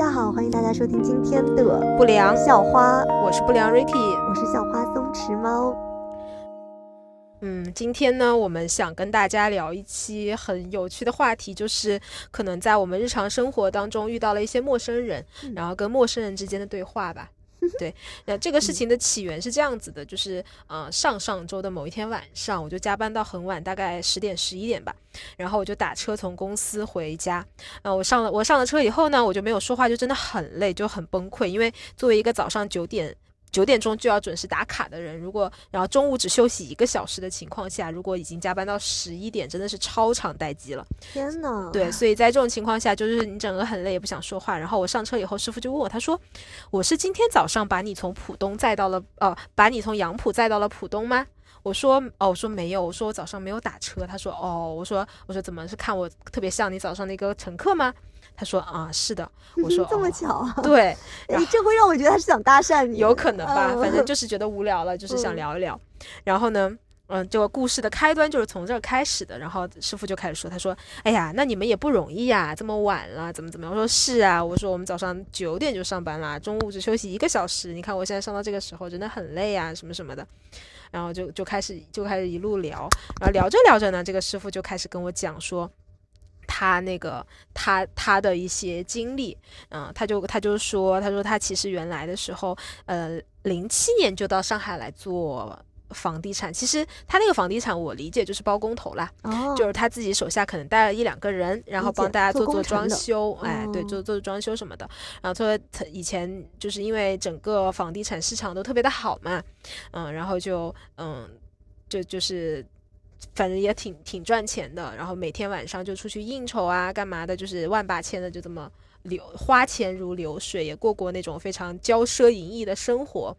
家好，欢迎大家收听今天的不良校花，我是不良 Ricky，我是校花松弛猫。嗯，今天呢，我们想跟大家聊一期很有趣的话题，就是可能在我们日常生活当中遇到了一些陌生人，然后跟陌生人之间的对话吧。对，那这个事情的起源是这样子的，就是呃上上周的某一天晚上，我就加班到很晚，大概十点十一点吧，然后我就打车从公司回家。呃，我上了我上了车以后呢，我就没有说话，就真的很累，就很崩溃，因为作为一个早上九点。九点钟就要准时打卡的人，如果然后中午只休息一个小时的情况下，如果已经加班到十一点，真的是超长待机了。天呐！对，所以在这种情况下，就是你整个很累，也不想说话。然后我上车以后，师傅就问我，他说：“我是今天早上把你从浦东载到了，呃，把你从杨浦载到了浦东吗？”我说：“哦，我说没有，我说我早上没有打车。”他说：“哦，我说我说怎么是看我特别像你早上那个乘客吗？”他说啊，是的。我说这么巧啊？对，你，这会让我觉得他是想搭讪你，有可能吧？反正 就是觉得无聊了，就是想聊一聊。然后呢，嗯，这个故事的开端就是从这儿开始的。然后师傅就开始说，他说：“哎呀，那你们也不容易呀，这么晚了，怎么怎么样？”我说：“是啊，我说我们早上九点就上班啦，中午只休息一个小时。你看我现在上到这个时候，真的很累啊，什么什么的。”然后就就开始就开始一路聊，然后聊着聊着呢，这个师傅就开始跟我讲说。他那个他他的一些经历，嗯，他就他就说，他说他其实原来的时候，呃，零七年就到上海来做房地产。其实他那个房地产，我理解就是包工头啦，哦，就是他自己手下可能带了一两个人，然后帮大家做做装修，哎，对，做做装修什么的。然后他说他以前就是因为整个房地产市场都特别的好嘛，嗯，然后就嗯，就就是。反正也挺挺赚钱的，然后每天晚上就出去应酬啊，干嘛的，就是万八千的，就这么流花钱如流水，也过过那种非常骄奢淫逸的生活。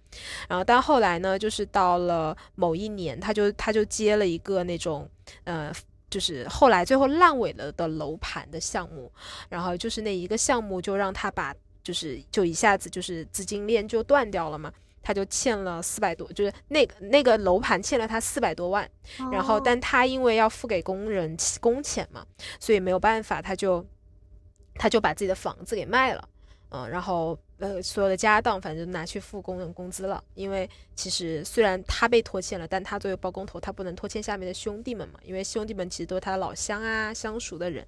然后，但后来呢，就是到了某一年，他就他就接了一个那种呃，就是后来最后烂尾了的楼盘的项目，然后就是那一个项目就让他把就是就一下子就是资金链就断掉了嘛。他就欠了四百多，就是那个那个楼盘欠了他四百多万，然后但他因为要付给工人工钱嘛，所以没有办法，他就他就把自己的房子给卖了，嗯，然后。呃，所有的家当反正拿去付工人工资了，因为其实虽然他被拖欠了，但他作为包工头，他不能拖欠下面的兄弟们嘛，因为兄弟们其实都是他的老乡啊、相熟的人，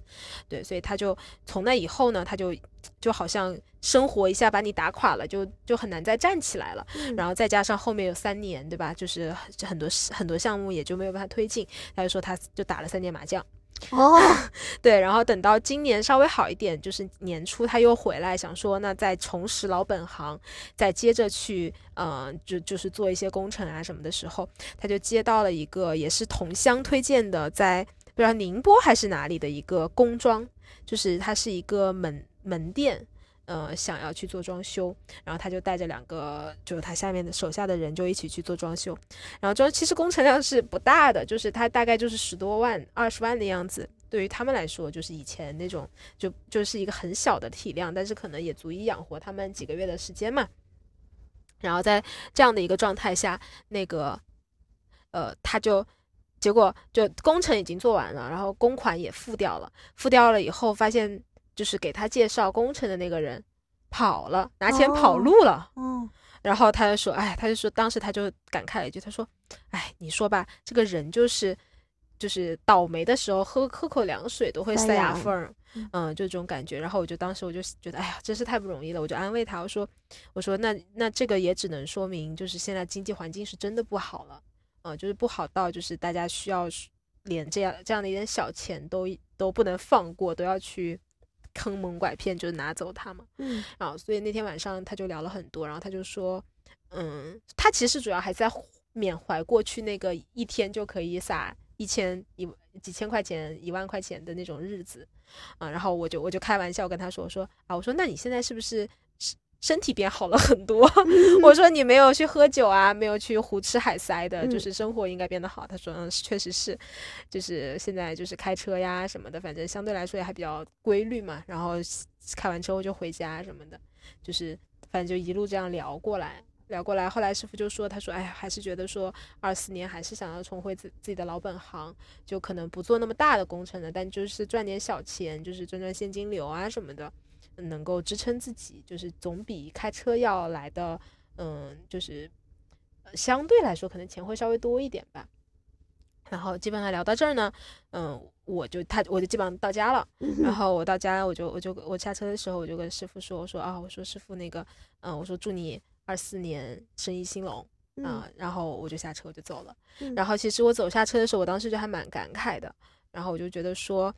对，所以他就从那以后呢，他就就好像生活一下把你打垮了，就就很难再站起来了，然后再加上后面有三年，对吧？就是很多很多项目也就没有办法推进，他就说他就打了三年麻将。哦，对，然后等到今年稍微好一点，就是年初他又回来，想说那再重拾老本行，再接着去，嗯，就就是做一些工程啊什么的时候，他就接到了一个也是同乡推荐的，在不知道宁波还是哪里的一个工装，就是它是一个门门店。呃，想要去做装修，然后他就带着两个，就是他下面的手下的人就一起去做装修，然后装其实工程量是不大的，就是他大概就是十多万、二十万的样子，对于他们来说就是以前那种就就是一个很小的体量，但是可能也足以养活他们几个月的时间嘛。然后在这样的一个状态下，那个呃，他就结果就工程已经做完了，然后公款也付掉了，付掉了以后发现。就是给他介绍工程的那个人跑了，拿钱跑路了。嗯，然后他就说：“哎，他就说，当时他就感慨了一句，他说：‘哎，你说吧，这个人就是，就是倒霉的时候喝喝口凉水都会塞牙缝儿，嗯，就这种感觉。’然后我就当时我就觉得，哎呀，真是太不容易了。我就安慰他，我说：‘我说那那这个也只能说明，就是现在经济环境是真的不好了，嗯，就是不好到就是大家需要连这样这样的一点小钱都都不能放过，都要去。’坑蒙拐骗就拿走他嘛，嗯，啊所以那天晚上他就聊了很多，然后他就说，嗯，他其实主要还在缅怀过去那个一天就可以撒一千一几千块钱一万块钱的那种日子，啊，然后我就我就开玩笑跟他说，我说啊，我说那你现在是不是？身体变好了很多，我说你没有去喝酒啊，没有去胡吃海塞的，就是生活应该变得好。他说嗯，确实是，就是现在就是开车呀什么的，反正相对来说也还比较规律嘛。然后开完车后就回家什么的，就是反正就一路这样聊过来，聊过来。后来师傅就说，他说哎呀，还是觉得说二四年还是想要重回自自己的老本行，就可能不做那么大的工程了，但就是赚点小钱，就是赚赚现金流啊什么的。能够支撑自己，就是总比开车要来的，嗯，就是相对来说可能钱会稍微多一点吧。然后基本上聊到这儿呢，嗯，我就他我就基本上到家了。然后我到家，我就我就我下车的时候，我就跟师傅说，我说啊，我说师傅那个，嗯，我说祝你二四年生意兴隆啊。然后我就下车我就走了。然后其实我走下车的时候，我当时就还蛮感慨的。然后我就觉得说。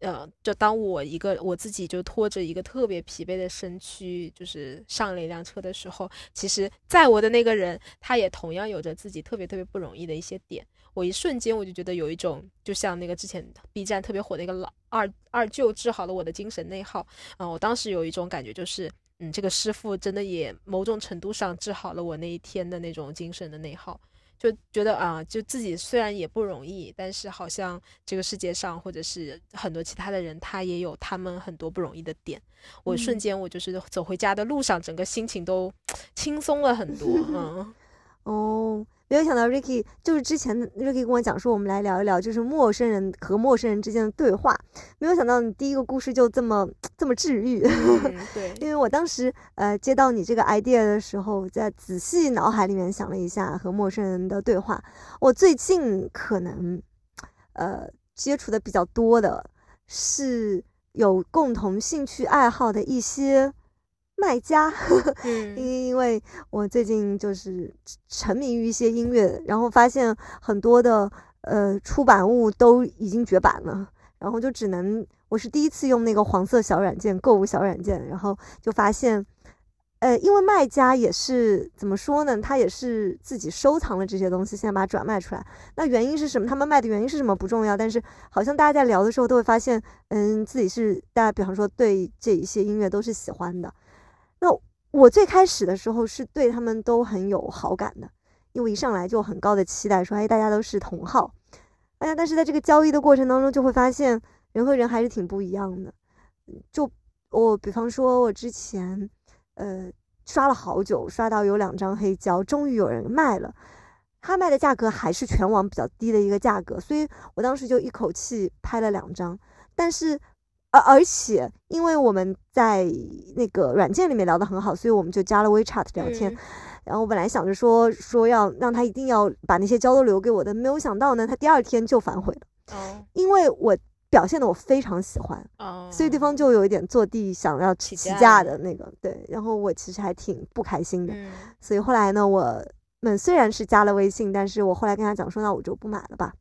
呃，就当我一个我自己就拖着一个特别疲惫的身躯，就是上了一辆车的时候，其实在我的那个人，他也同样有着自己特别特别不容易的一些点。我一瞬间我就觉得有一种，就像那个之前 B 站特别火那个老二二舅治好了我的精神内耗啊，我当时有一种感觉，就是嗯，这个师傅真的也某种程度上治好了我那一天的那种精神的内耗。就觉得啊，就自己虽然也不容易，但是好像这个世界上或者是很多其他的人，他也有他们很多不容易的点。我瞬间，我就是走回家的路上，整个心情都轻松了很多。嗯，哦。没有想到，Ricky 就是之前 Ricky 跟我讲说，我们来聊一聊，就是陌生人和陌生人之间的对话。没有想到你第一个故事就这么这么治愈。对，因为我当时呃接到你这个 idea 的时候，在仔细脑海里面想了一下和陌生人的对话。我最近可能呃接触的比较多的是有共同兴趣爱好的一些。卖家，嗯，因为我最近就是沉迷于一些音乐，然后发现很多的呃出版物都已经绝版了，然后就只能我是第一次用那个黄色小软件购物小软件，然后就发现，呃，因为卖家也是怎么说呢，他也是自己收藏了这些东西，现在把它转卖出来。那原因是什么？他们卖的原因是什么不重要，但是好像大家在聊的时候都会发现，嗯，自己是大家比方说对这一些音乐都是喜欢的。我最开始的时候是对他们都很有好感的，因为一上来就很高的期待，说哎大家都是同好，哎呀，但是在这个交易的过程当中，就会发现人和人还是挺不一样的。就我比方说，我之前呃刷了好久，刷到有两张黑胶，终于有人卖了，他卖的价格还是全网比较低的一个价格，所以我当时就一口气拍了两张，但是。而而且，因为我们在那个软件里面聊得很好，所以我们就加了 WeChat 聊天。然后我本来想着说说要让他一定要把那些胶都留给我的，没有想到呢，他第二天就反悔了。哦，因为我表现的我非常喜欢，哦，所以对方就有一点坐地想要起价的那个，对。然后我其实还挺不开心的，所以后来呢，我们虽然是加了微信，但是我后来跟他讲说，那我就不买了吧，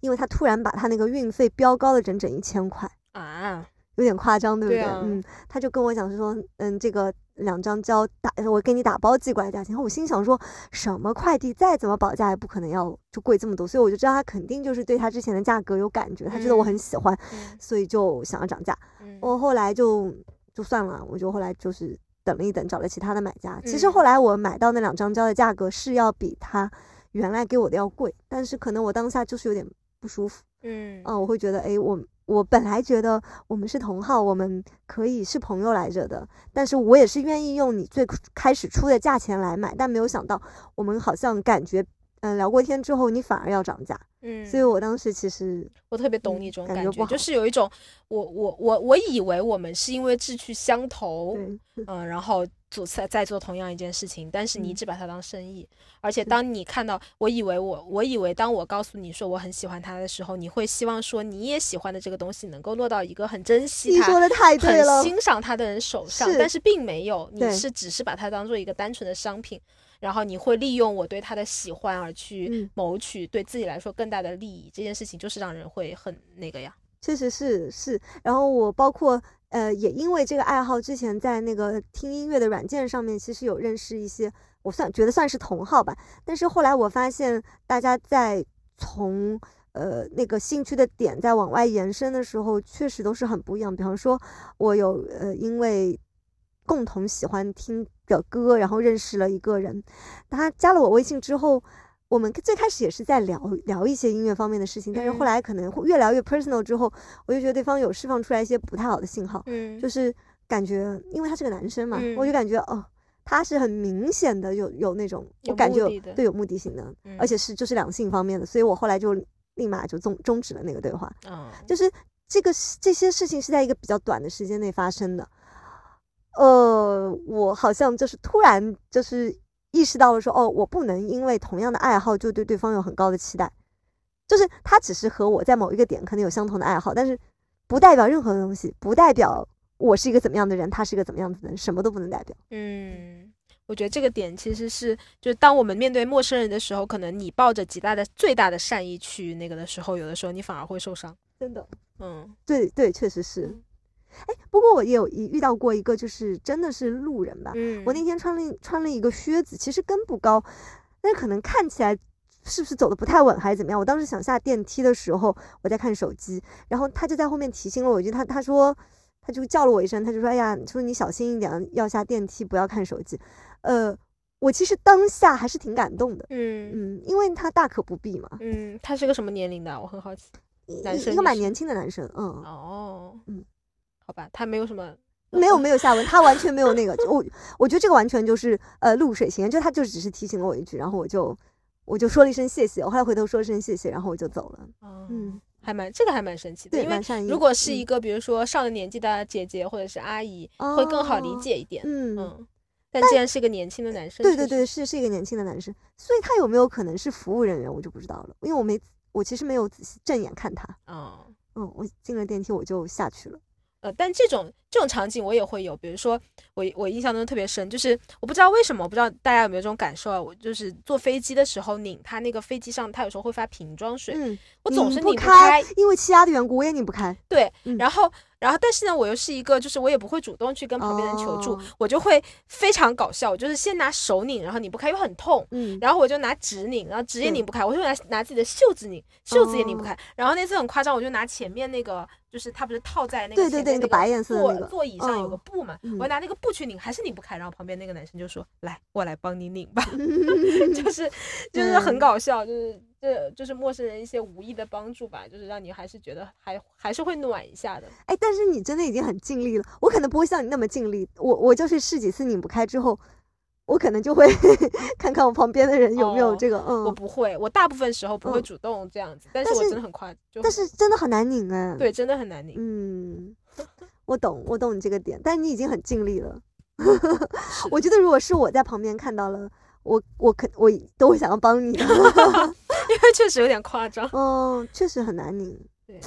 因为他突然把他那个运费标高了整整一千块。啊，有点夸张，对不对？嗯，他就跟我讲是说，嗯，这个两张胶打，我给你打包寄过来价钱。然后我心想说，什么快递再怎么保价也不可能要就贵这么多，所以我就知道他肯定就是对他之前的价格有感觉，他觉得我很喜欢，所以就想要涨价。我后来就就算了，我就后来就是等了一等，找了其他的买家。其实后来我买到那两张胶的价格是要比他原来给我的要贵，但是可能我当下就是有点不舒服。嗯，啊，我会觉得，哎，我。我本来觉得我们是同号，我们可以是朋友来着的，但是我也是愿意用你最开始出的价钱来买，但没有想到我们好像感觉，嗯，聊过天之后你反而要涨价，嗯，所以我当时其实我特别懂你这种感觉，就是有一种我我我我以为我们是因为志趣相投，嗯，然后。做在在做同样一件事情，但是你一直把它当生意，而且当你看到，我以为我我以为当我告诉你说我很喜欢它的时候，你会希望说你也喜欢的这个东西能够落到一个很珍惜它、很欣赏它的人手上，但是并没有，你是只是把它当做一个单纯的商品，然后你会利用我对它的喜欢而去谋取对自己来说更大的利益，这件事情就是让人会很那个呀。确实是是，然后我包括。呃，也因为这个爱好，之前在那个听音乐的软件上面，其实有认识一些，我算觉得算是同好吧。但是后来我发现，大家在从呃那个兴趣的点在往外延伸的时候，确实都是很不一样。比方说，我有呃因为共同喜欢听的歌，然后认识了一个人，他加了我微信之后。我们最开始也是在聊聊一些音乐方面的事情，但是后来可能越聊越 personal 之后，我就觉得对方有释放出来一些不太好的信号，嗯，就是感觉，因为他是个男生嘛，我就感觉哦，他是很明显的有有那种，我感觉对有目的性的，而且是就是两性方面的，所以我后来就立马就终终止了那个对话，嗯就是这个这些事情是在一个比较短的时间内发生的，呃，我好像就是突然就是意识到了说，哦，我不能因为同样的爱好就对对方有很高的期待，就是他只是和我在某一个点可能有相同的爱好，但是不代表任何东西，不代表我是一个怎么样的人，他是一个怎么样子的人，什么都不能代表。嗯，我觉得这个点其实是，就是当我们面对陌生人的时候，可能你抱着极大的、最大的善意去那个的时候，有的时候你反而会受伤。真的，嗯，对对，确实是。哎，不过我也有一遇到过一个，就是真的是路人吧。嗯，我那天穿了穿了一个靴子，其实跟不高，但是可能看起来是不是走的不太稳还是怎么样？我当时想下电梯的时候，我在看手机，然后他就在后面提醒了我一句，他他说他就叫了我一声，他就说哎呀，说你小心一点，要下电梯不要看手机。呃，我其实当下还是挺感动的。嗯嗯，因为他大可不必嘛。嗯，他是个什么年龄的？我很好奇。男生一个蛮年轻的男生。嗯。哦。嗯。好吧，他没有什么，没有没有下文，他完全没有那个，我我觉得这个完全就是呃露水情缘，就他就只是提醒了我一句，然后我就我就说了一声谢谢，我后来回头说了声谢谢，然后我就走了。嗯，还蛮这个还蛮神奇的，因为如果是一个比如说上了年纪的姐姐或者是阿姨，会更好理解一点。嗯嗯，但既然是个年轻的男生，对对对，是是一个年轻的男生，所以他有没有可能是服务人员，我就不知道了，因为我没我其实没有仔细正眼看他。哦，嗯，我进了电梯我就下去了。呃，但这种这种场景我也会有，比如说我我印象中特别深，就是我不知道为什么，我不知道大家有没有这种感受啊？我就是坐飞机的时候拧它那个飞机上，它有时候会发瓶装水，嗯，我总是拧不开，因为气压的缘故，我也拧不开。对，然后。然后，但是呢，我又是一个，就是我也不会主动去跟旁边人求助，我就会非常搞笑，我就是先拿手拧，然后拧不开又很痛，嗯，然后我就拿纸拧，然后纸也拧不开，我就拿拿自己的袖子拧，袖子也拧不开。然后那次很夸张，我就拿前面那个，就是它不是套在那个对对对那个白颜色的座椅上有个布嘛，我拿那个布去拧，还是拧不开。然后旁边那个男生就说：“来，我来帮你拧吧。”就是就是很搞笑，就是。这就是陌生人一些无意的帮助吧，就是让你还是觉得还还是会暖一下的。哎，但是你真的已经很尽力了，我可能不会像你那么尽力。我我就是试几次拧不开之后，我可能就会 看看我旁边的人有没有这个。嗯，我不会，我大部分时候不会主动这样子，但是我真的很快。但是真的很难拧哎。对，真的很难拧。嗯，我懂，我懂你这个点，但是你已经很尽力了。我觉得如果是我在旁边看到了。我我肯我都会想要帮你 因为确实有点夸张。嗯，确实很难拧。对，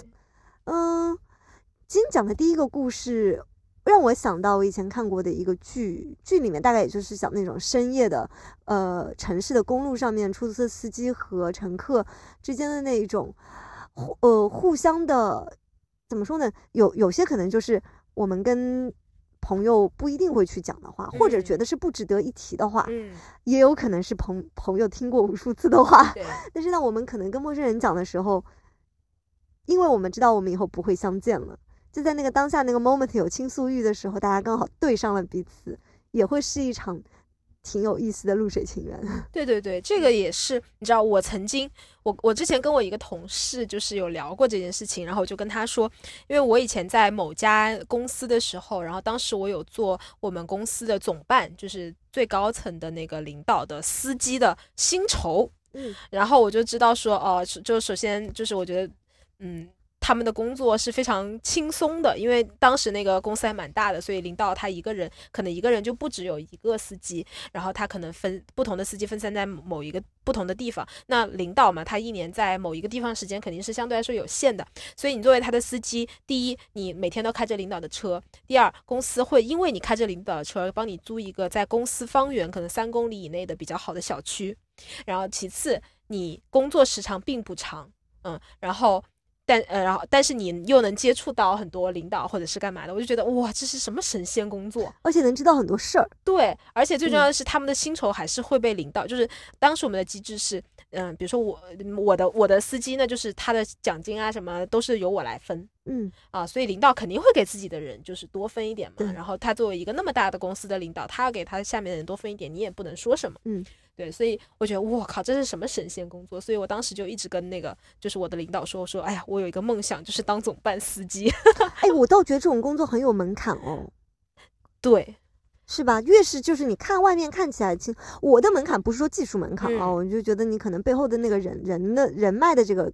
嗯，今天讲的第一个故事让我想到我以前看过的一个剧，剧里面大概也就是讲那种深夜的，呃，城市的公路上面，出租车司机和乘客之间的那一种互，呃，互相的怎么说呢？有有些可能就是我们跟。朋友不一定会去讲的话，或者觉得是不值得一提的话，嗯，也有可能是朋朋友听过无数次的话。对。但是呢，我们可能跟陌生人讲的时候，因为我们知道我们以后不会相见了，就在那个当下那个 moment 有倾诉欲的时候，大家刚好对上了彼此，也会是一场。挺有意思的露水情缘，对对对，这个也是，你知道，我曾经，我我之前跟我一个同事就是有聊过这件事情，然后我就跟他说，因为我以前在某家公司的时候，然后当时我有做我们公司的总办，就是最高层的那个领导的司机的薪酬，嗯，然后我就知道说，哦，就首先就是我觉得，嗯。他们的工作是非常轻松的，因为当时那个公司还蛮大的，所以领导他一个人可能一个人就不只有一个司机，然后他可能分不同的司机分散在某一个不同的地方。那领导嘛，他一年在某一个地方时间肯定是相对来说有限的，所以你作为他的司机，第一，你每天都开着领导的车；第二，公司会因为你开着领导的车，帮你租一个在公司方圆可能三公里以内的比较好的小区。然后其次，你工作时长并不长，嗯，然后。但呃，然后但是你又能接触到很多领导或者是干嘛的，我就觉得哇，这是什么神仙工作，而且能知道很多事儿。对，而且最重要的是他们的薪酬还是会被领导，就是当时我们的机制是，嗯，比如说我我的我的司机呢，就是他的奖金啊什么都是由我来分，嗯啊，所以领导肯定会给自己的人就是多分一点嘛。然后他作为一个那么大的公司的领导，他要给他下面的人多分一点，你也不能说什么，嗯。对，所以我觉得我靠，这是什么神仙工作？所以我当时就一直跟那个就是我的领导说，我说，哎呀，我有一个梦想，就是当总办司机。哎，我倒觉得这种工作很有门槛哦。对，是吧？越是就是你看外面看起来轻，我的门槛不是说技术门槛啊，我就觉得你可能背后的那个人人的人脉的这个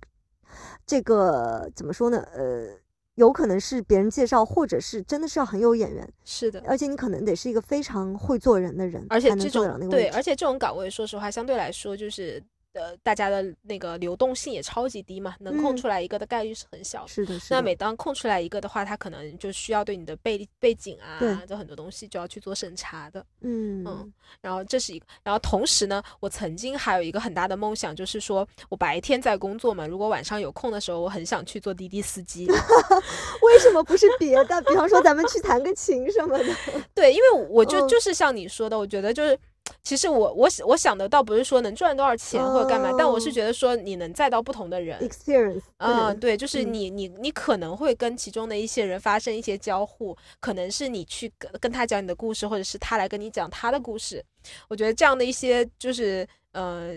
这个怎么说呢？呃，有可能是别人介绍，或者是真的是要很有眼缘。是的，而且你可能得是一个非常会做人的人，而且这种对，而且这种岗位，说实话，相对来说就是。呃，大家的那个流动性也超级低嘛，能空出来一个的概率是很小的。是的，是的。那每当空出来一个的话，他可能就需要对你的背背景啊，这很多东西就要去做审查的。嗯嗯。然后这是一个，然后同时呢，我曾经还有一个很大的梦想，就是说我白天在工作嘛，如果晚上有空的时候，我很想去做滴滴司机。为什么不是别的？比方说咱们去弹个琴什么的。对，因为我就就是像你说的，我觉得就是。其实我我我想的倒不是说能赚多少钱或者干嘛，但我是觉得说你能载到不同的人，experience，嗯，对，就是你你你可能会跟其中的一些人发生一些交互，可能是你去跟跟他讲你的故事，或者是他来跟你讲他的故事。我觉得这样的一些就是呃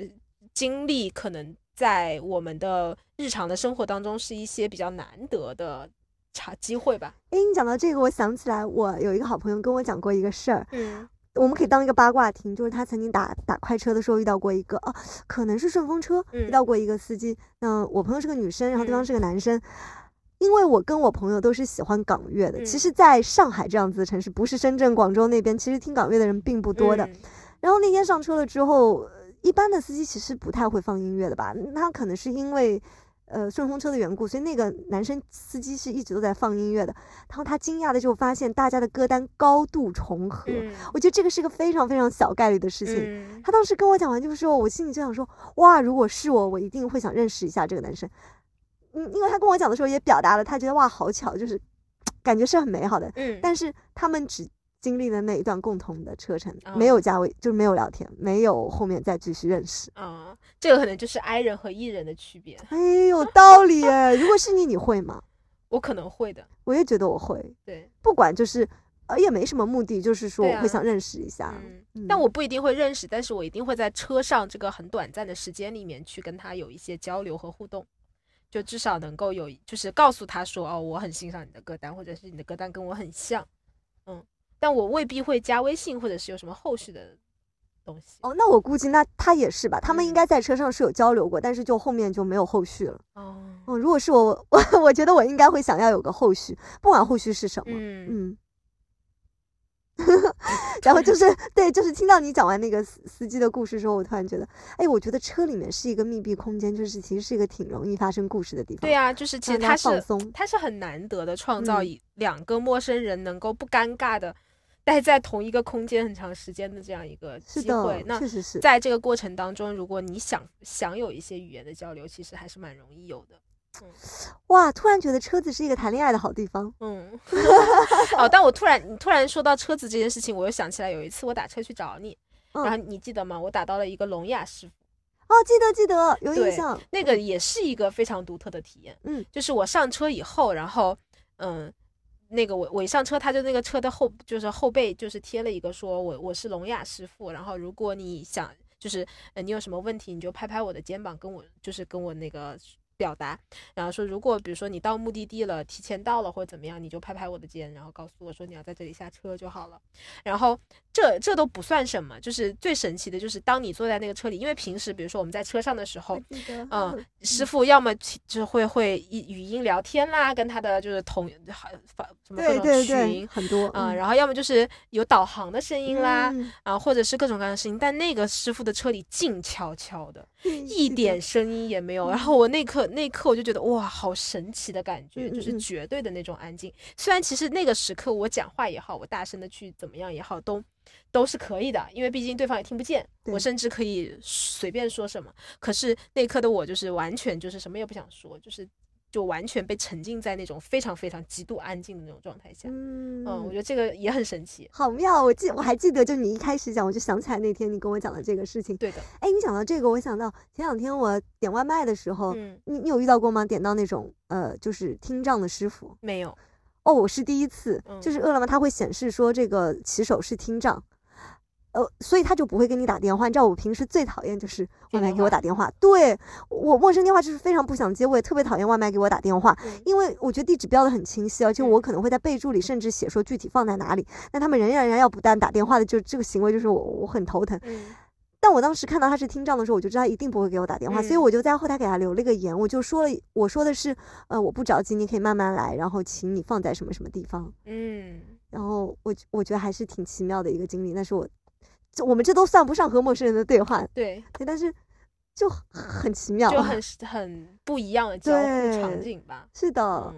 经历，可能在我们的日常的生活当中是一些比较难得的差机会吧。哎，你讲到这个，我想起来，我有一个好朋友跟我讲过一个事儿，嗯。我们可以当一个八卦听，就是他曾经打打快车的时候遇到过一个啊，可能是顺风车遇到过一个司机。那我朋友是个女生，然后对方是个男生。因为我跟我朋友都是喜欢港乐的，其实在上海这样子的城市，不是深圳、广州那边，其实听港乐的人并不多的。然后那天上车了之后，一般的司机其实不太会放音乐的吧？他可能是因为。呃，顺风车的缘故，所以那个男生司机是一直都在放音乐的。然后他惊讶的就发现大家的歌单高度重合。我觉得这个是个非常非常小概率的事情。他当时跟我讲完，就是说我心里就想说，哇，如果是我，我一定会想认识一下这个男生。嗯，因为他跟我讲的时候也表达了他觉得哇，好巧，就是感觉是很美好的。嗯，但是他们只。经历的那一段共同的车程，没有加微，就是没有聊天，没有后面再继续认识。啊，这个可能就是 I 人和 E 人的区别。哎，有道理哎。如果是你，你会吗？我可能会的。我也觉得我会。对，不管就是呃，也没什么目的，就是说我会想认识一下。嗯。但我不一定会认识，但是我一定会在车上这个很短暂的时间里面去跟他有一些交流和互动，就至少能够有，就是告诉他说，哦，我很欣赏你的歌单，或者是你的歌单跟我很像。嗯。但我未必会加微信，或者是有什么后续的东西。哦，那我估计那他也是吧，他们应该在车上是有交流过，但是就后面就没有后续了。哦，哦，如果是我，我我觉得我应该会想要有个后续，不管后续是什么。嗯嗯。然后就 是对，就是听到你讲完那个司司机的故事之后，我突然觉得，哎，我觉得车里面是一个密闭空间，就是其实是一个挺容易发生故事的地方。对啊，就是其实它是放松，它是很难得的创造一两个陌生人能够不尴尬的待在同一个空间很长时间的这样一个机会。那确实是在这个过程当中，如果你想想有一些语言的交流，其实还是蛮容易有的。嗯，哇！突然觉得车子是一个谈恋爱的好地方。嗯，哦，但我突然你突然说到车子这件事情，我又想起来有一次我打车去找你，然后你记得吗？我打到了一个聋哑师傅。哦，记得记得，有印象。那个也是一个非常独特的体验。嗯，就是我上车以后，然后嗯，那个我我一上车，他就那个车的后就是后背就是贴了一个说我我是聋哑师傅，然后如果你想就是呃你有什么问题，你就拍拍我的肩膀，跟我就是跟我那个。表达，然后说，如果比如说你到目的地了，提前到了或者怎么样，你就拍拍我的肩，然后告诉我说你要在这里下车就好了。然后这这都不算什么，就是最神奇的就是当你坐在那个车里，因为平时比如说我们在车上的时候，嗯，师傅要么就会会语语音聊天啦，跟他的就是同发什么各种群很多啊，然后要么就是有导航的声音啦，啊，或者是各种各样的声音，但那个师傅的车里静悄悄的，一点声音也没有。然后我那刻。那刻我就觉得哇，好神奇的感觉，就是绝对的那种安静。虽然其实那个时刻我讲话也好，我大声的去怎么样也好，都都是可以的，因为毕竟对方也听不见。我甚至可以随便说什么。可是那一刻的我就是完全就是什么也不想说，就是。就完全被沉浸在那种非常非常极度安静的那种状态下，嗯，我觉得这个也很神奇，好妙。我记我还记得，就你一开始讲，我就想起来那天你跟我讲的这个事情。对的，哎，你讲到这个，我想到前两天我点外卖的时候，你你有遇到过吗？点到那种呃，就是听障的师傅？没有，哦，我是第一次，就是饿了么它会显示说这个骑手是听障。呃，所以他就不会给你打电话。你知道我平时最讨厌就是外卖给我打电话，对我陌生电话就是非常不想接，我也特别讨厌外卖给我打电话，因为我觉得地址标的很清晰，而且我可能会在备注里甚至写说具体放在哪里，那他们仍然仍然要不断打电话的，就这个行为就是我我很头疼。但我当时看到他是听障的时候，我就知道他一定不会给我打电话，所以我就在后台给他留了个言，我就说了，我说的是，呃，我不着急，你可以慢慢来，然后请你放在什么什么地方。嗯，然后我我觉得还是挺奇妙的一个经历，那是我，就我们这都算不上和陌生人的对话，对对，但是就很奇妙，就很很不一样的交互场景吧。是的。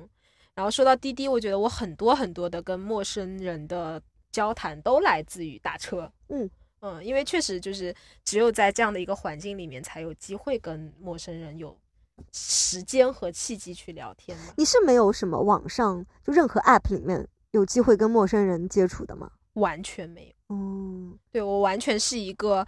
然后说到滴滴，我觉得我很多很多的跟陌生人的交谈都来自于打车。嗯嗯，因为确实就是只有在这样的一个环境里面，才有机会跟陌生人有时间和契机去聊天嘛。你是没有什么网上就任何 App 里面有机会跟陌生人接触的吗？完全没有。嗯，对我完全是一个，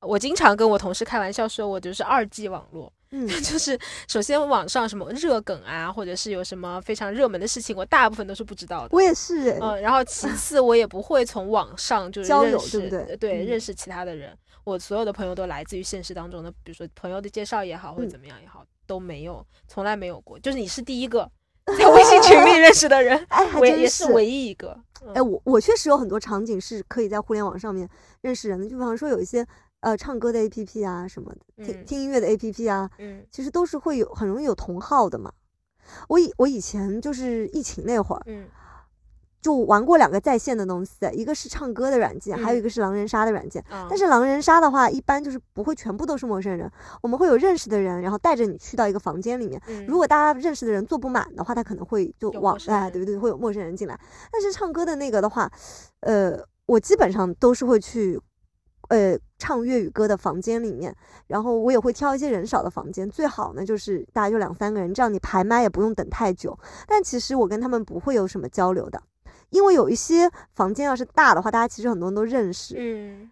我经常跟我同事开玩笑说，我就是二 G 网络。嗯，就是首先网上什么热梗啊，或者是有什么非常热门的事情，我大部分都是不知道的。我也是，嗯，然后其次我也不会从网上就是交友，对不对？对，认识其他的人。我所有的朋友都来自于现实当中的，比如说朋友的介绍也好，或者怎么样也好，都没有，从来没有过。就是你是第一个在微信群里认识的人，哎，我也是唯一一个。哎，我我确实有很多场景是可以在互联网上面认识人的，就比方说有一些。呃，唱歌的 A P P 啊，什么的，听听音乐的 A P P 啊，嗯，其实都是会有很容易有同号的嘛。我以我以前就是疫情那会儿，嗯，就玩过两个在线的东西，一个是唱歌的软件，还有一个是狼人杀的软件。但是狼人杀的话，一般就是不会全部都是陌生人，我们会有认识的人，然后带着你去到一个房间里面。如果大家认识的人坐不满的话，他可能会就往哎，对对对，会有陌生人进来。但是唱歌的那个的话，呃，我基本上都是会去。呃，唱粤语歌的房间里面，然后我也会挑一些人少的房间，最好呢就是大家就两三个人，这样你排麦也不用等太久。但其实我跟他们不会有什么交流的，因为有一些房间要是大的话，大家其实很多人都认识。嗯，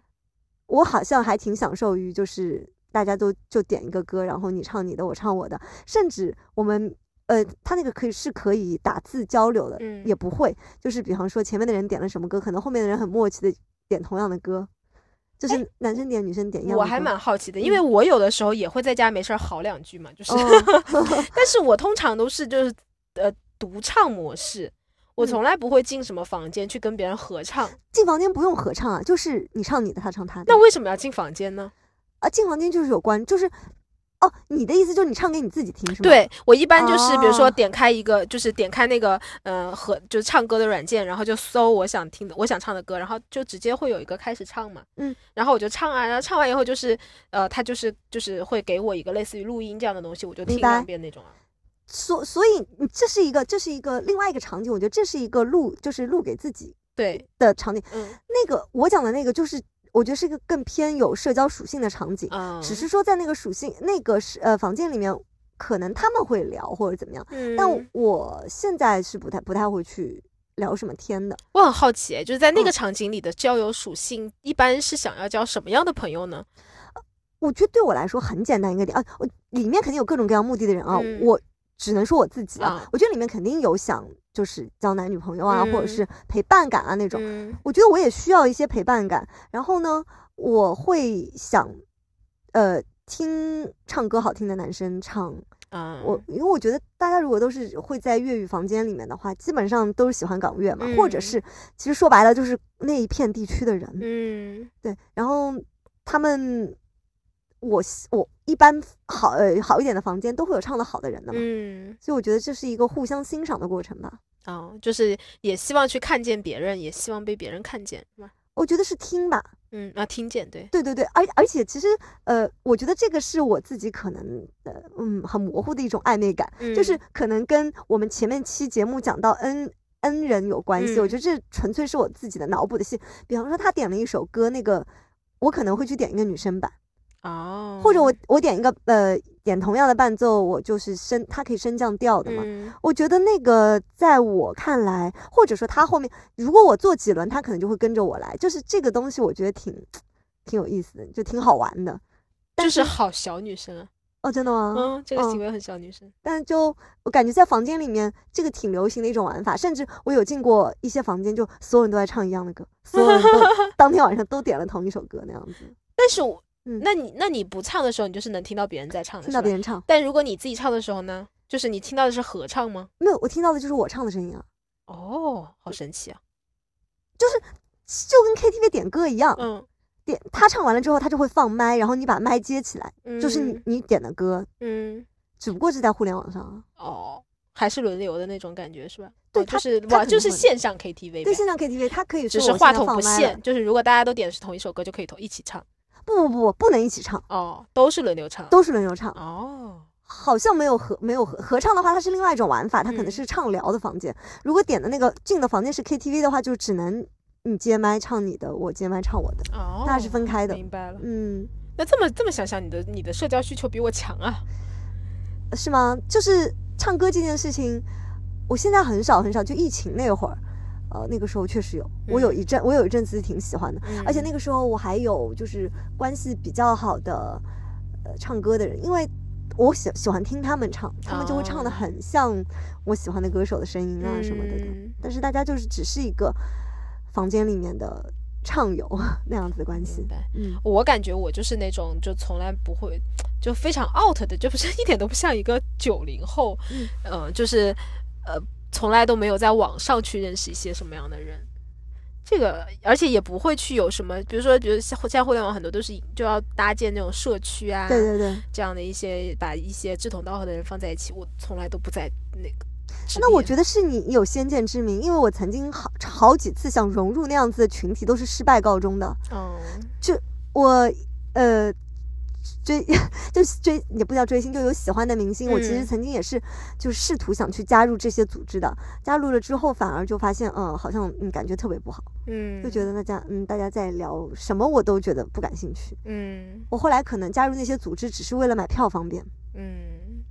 我好像还挺享受于就是大家都就点一个歌，然后你唱你的，我唱我的，甚至我们呃，他那个可以是可以打字交流的，也不会，就是比方说前面的人点了什么歌，可能后面的人很默契的点同样的歌。就是男生点女生点一样，我还蛮好奇的，因为我有的时候也会在家没事儿嚎两句嘛，就是，但是我通常都是就是呃独唱模式，我从来不会进什么房间去跟别人合唱。进房间不用合唱啊，就是你唱你的，他唱他的。那为什么要进房间呢？啊，进房间就是有关，就是。哦，你的意思就是你唱给你自己听是吗？对我一般就是，比如说点开一个，就是点开那个，呃，和就是唱歌的软件，然后就搜我想听的、我想唱的歌，然后就直接会有一个开始唱嘛。嗯，然后我就唱啊，然后唱完以后就是，呃，他就是就是会给我一个类似于录音这样的东西，我就听两遍那种啊。所所以，这是一个这是一个另外一个场景，我觉得这是一个录，就是录给自己对的场景。嗯，那个我讲的那个就是。我觉得是一个更偏有社交属性的场景，只是说在那个属性那个是呃房间里面，可能他们会聊或者怎么样，但我现在是不太不太会去聊什么天的。我很好奇，就是在那个场景里的交友属性，一般是想要交什么样的朋友呢？我觉得对我来说很简单一个点啊，我里面肯定有各种各样目的的人啊，我只能说我自己啊，我觉得里面肯定有想。就是交男女朋友啊，或者是陪伴感啊那种，我觉得我也需要一些陪伴感。然后呢，我会想，呃，听唱歌好听的男生唱。我因为我觉得大家如果都是会在粤语房间里面的话，基本上都是喜欢港乐嘛，或者是其实说白了就是那一片地区的人。嗯，对。然后他们。我我一般好呃好一点的房间都会有唱的好的人的嘛，嗯，所以我觉得这是一个互相欣赏的过程吧。哦，就是也希望去看见别人，也希望被别人看见，是吧？我觉得是听吧，嗯，啊，听见，对，对对对，而而且其实呃，我觉得这个是我自己可能呃嗯很模糊的一种暧昧感，就是可能跟我们前面期节目讲到恩恩人有关系。我觉得这纯粹是我自己的脑补的戏。比方说他点了一首歌，那个我可能会去点一个女生版。哦，或者我我点一个呃点同样的伴奏，我就是升，它可以升降调的嘛。我觉得那个在我看来，或者说他后面，如果我做几轮，他可能就会跟着我来。就是这个东西，我觉得挺挺有意思的，就挺好玩的。就是好小女生啊！哦，真的吗？嗯，这个行为很小女生。但就我感觉在房间里面，这个挺流行的一种玩法。甚至我有进过一些房间，就所有人都在唱一样的歌，所有人都 当天晚上都点了同一首歌那样子。但是我。嗯，那你那你不唱的时候，你就是能听到别人在唱的，听到别人唱。但如果你自己唱的时候呢，就是你听到的是合唱吗？没有，我听到的就是我唱的声音啊。哦，好神奇啊！就是就跟 KTV 点歌一样，嗯，点他唱完了之后，他就会放麦，然后你把麦接起来，就是你嗯你点的歌，嗯只不过是在互联网上啊。哦，还是轮流的那种感觉是吧？对就是就是线上 KTV 对，线上 KTV 它可以说只是话筒不限，就是如果大家都点的是同一首歌，就可以同一起唱。不不不不能一起唱，哦，都是轮流唱。都是轮流唱。哦，好像没有合没有合合唱的话，它是另外一种玩法，它可能嗯是畅聊的房间。如果点的那个进的房间是 KTV 的话，就只能你接麦唱你的，我接麦唱我的，哦，大家是分开的。明白了。嗯，那这么这么想想，你的你的社交需求比我强啊。是吗？就是唱歌这件事情，我现在很少很少，就疫情那会儿。呃，那个时候确实有，我有一阵，我有一阵子挺喜欢的，而且那个个时候我还有就是关系比较好的，呃，唱歌的人，因为我喜喜欢听他们唱，他们就会唱的哦。很像我喜欢的歌手的声音啊什么的但是大家就是只是一个房间里面的唱友那样子的关系。嗯，我感觉我就是那种就从来不会，就非常 out 的，就不是 一点都不像一个九零后，嗯。呃，就是呃，从来都没有在网上去认识一些什么样的人。这个，而且也不会去有什么，比如说，比如像现在互联网很多都是就要搭建那种社区啊，对对对。这样的一些把一些志同道合的人放在一起，我从来都不在那个。那我，觉得是你有先见之明，因为我曾经好好几次想融入那样子的群体，都是失败告终的。嗯我呃追 就是追也不叫追星，就有喜欢的明星。我其实嗯曾经也是就试图想去加入这些组织的，加入了之后反而就发现，嗯，好像嗯感觉特别不好，嗯，就觉得大家嗯大家在聊什么我都觉得不感兴趣。嗯我后来可能加入那些组织只是为了买票方便。嗯，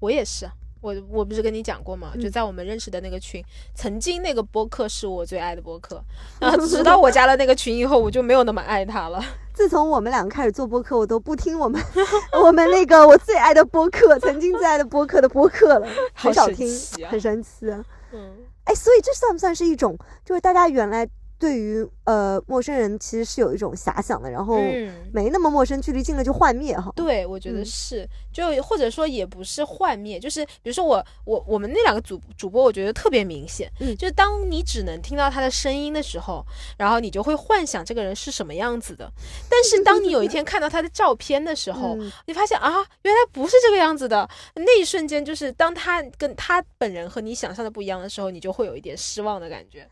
我也是啊。我我不是跟你讲过吗？就嗯在我们认识的那个群，曾经那个播客是我最爱的播客，然后直到我加了那个群以后，我就没有那么爱他了。自从我们两个开始做播客，我都不听我们 我们那个我最爱的播客，曾经最爱的播客的播客了，很少听，很神奇啊。嗯哎，所以这算不算是一种，就是大家原来对于呃陌生人其实是有一种遐想的，然后嗯，没那么陌生，距离近了就幻灭哈。对，我觉得嗯。是，就或者说也不是幻灭，就是比如说我我我们那两个主主播，我觉得特别明显，嗯。就是当你只能听到他的声音的时候，然后你就会幻想这个人是什么样子的，但是当你有一天看到他的照片的时候，嗯。你发现啊，原来不是这个样子的，那一瞬间就是当他跟他本人和你想象的不一样的时候，你就会有一点失望的感觉。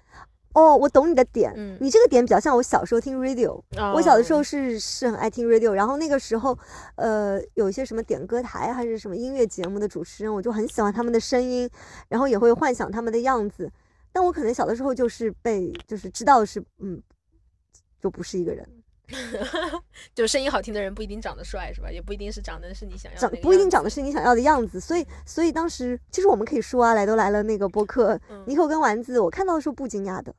哦，我懂你的点，嗯。你这个点比较像我小时候听 radio，、我小的时候哦是是很爱听 radio，然后那个时候，呃，有一些什么点歌台还是什么音乐节目的主持人，我就很喜欢他们的声音，然后也会幻想他们的样子。但我可能小的时候就是被就是知道是嗯，就不是一个人，就声音好听的人不一定长得帅，是吧？也不一定是长得是你想要的长不一定长得是你想要的样子，所以所以当时其实我们可以说啊，来都来了那个播客，嗯尼可跟丸子，我看到的时候不惊讶的，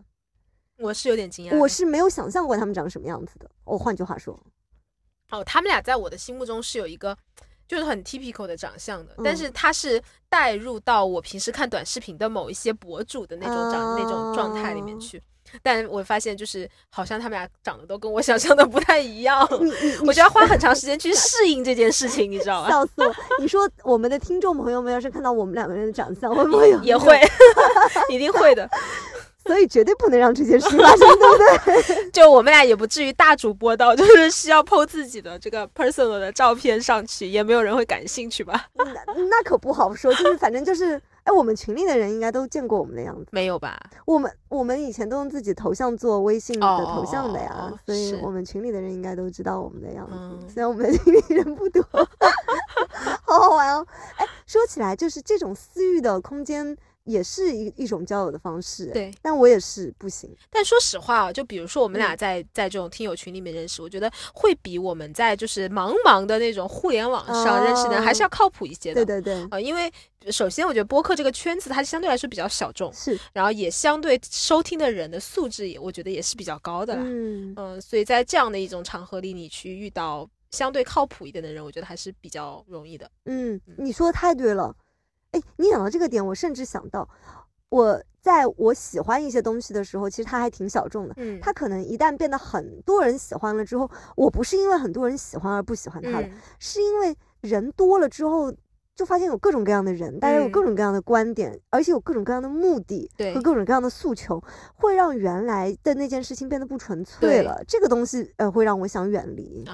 我是有点惊讶。我是没有想象过他们长什么样子的。我、换句话说，哦，他们俩在我的心目中是有一个就是很 typical 的长相的，但嗯是他是带入到我平时看短视频的某一些博主的那种长、那种状态里面哦去。但我发现，就是好像他们俩长得都跟我想象的不太一样，我就要花很长时间去适应这件事情，你知道吧？笑死我！你说我们的听众朋友们要是看到我们两个人的长相，会不会也会，一定会的。所以绝对不能让这件事发生，对不对？就我们俩也不至于大主播到，就是需要 PO 自己的这个 personal 的照片上去，也没有人会感兴趣吧？那那可不好说，就是反正就是，哎，我们群里的人应该都见过我们的样子。没有吧？我们我们以前都用自己头像做微信的哦头像的呀，哦所以我们群里的人应该都知道我们的样子。嗯虽然我们的群里人不多，好好玩哦。哎，说起来，就是这种私域的空间也是一一种交友的方式。对，但我也是不行。但说实话啊，就比如说我们俩嗯在、在这种听友群里面认识，我觉得会比我们在就是茫茫的那种互联网上认识的人还是要靠谱一些的。对对对，呃，因为首先我觉得播客这个圈子它相对来说比较小众，是，然后也相对收听的人的素质也我觉得也是比较高的啦。嗯，嗯、所以在这样的一种场合里，你去遇到相对靠谱一点的人，我觉得还是比较容易的。嗯，你说的太对了。哎，你讲到这个点，我甚至想到，我在我喜欢一些东西的时候，其实它还挺小众的。嗯，它可能一旦变得很多人喜欢了之后，我不是因为很多人喜欢而不喜欢它了，嗯是因为人多了之后，就发现有各种各样的人，大家有各种各样的观点，而且有各种各样的目的和各种各样的诉求，会让原来的那件事情变得不纯粹了。这个东西呃，会让我想远离。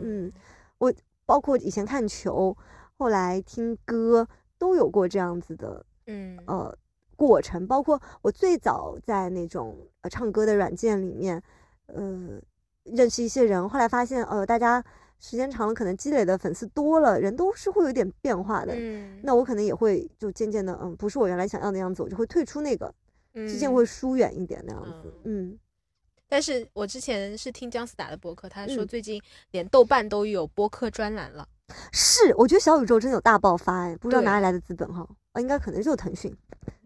嗯，我包括以前看球，后来听歌，都有过这样子的，嗯呃过程。包括我最早在那种呃唱歌的软件里面，呃认识一些人，后来发现呃大家。时间长了，可能积累的粉丝多了，人都是会有点变化的。嗯，那我可能也会就渐渐的，嗯，不是我原来想要的样子，我就会退出那个，之间会疏远一点那样子。嗯，但是我之前是听姜思达的播客，他说最近连豆瓣都有播客专栏了。是，我觉得小宇宙真的有大爆发哎，不知道哪里来的资本哈？啊，应该可能就是腾讯。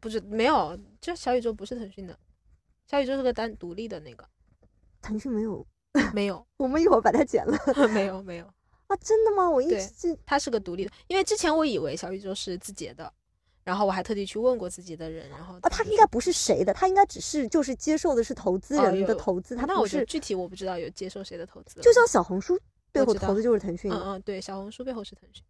不是，没有，这小宇宙不是腾讯的，小宇宙是个单独立的那个，腾讯没有。没有，我们一会儿把它剪了。没有没有啊，真的吗？我一直它是个独立的，因为之前我以为小宇宙是字节的，然后我还特地去问过自己的人，然后啊，他应该不是谁的，他应该只是就是接受的是投资人的投资，他那我是具体我不知道有接受谁的投资，就像小红书背后投的就是腾讯，嗯嗯，对，小红书背后是腾讯。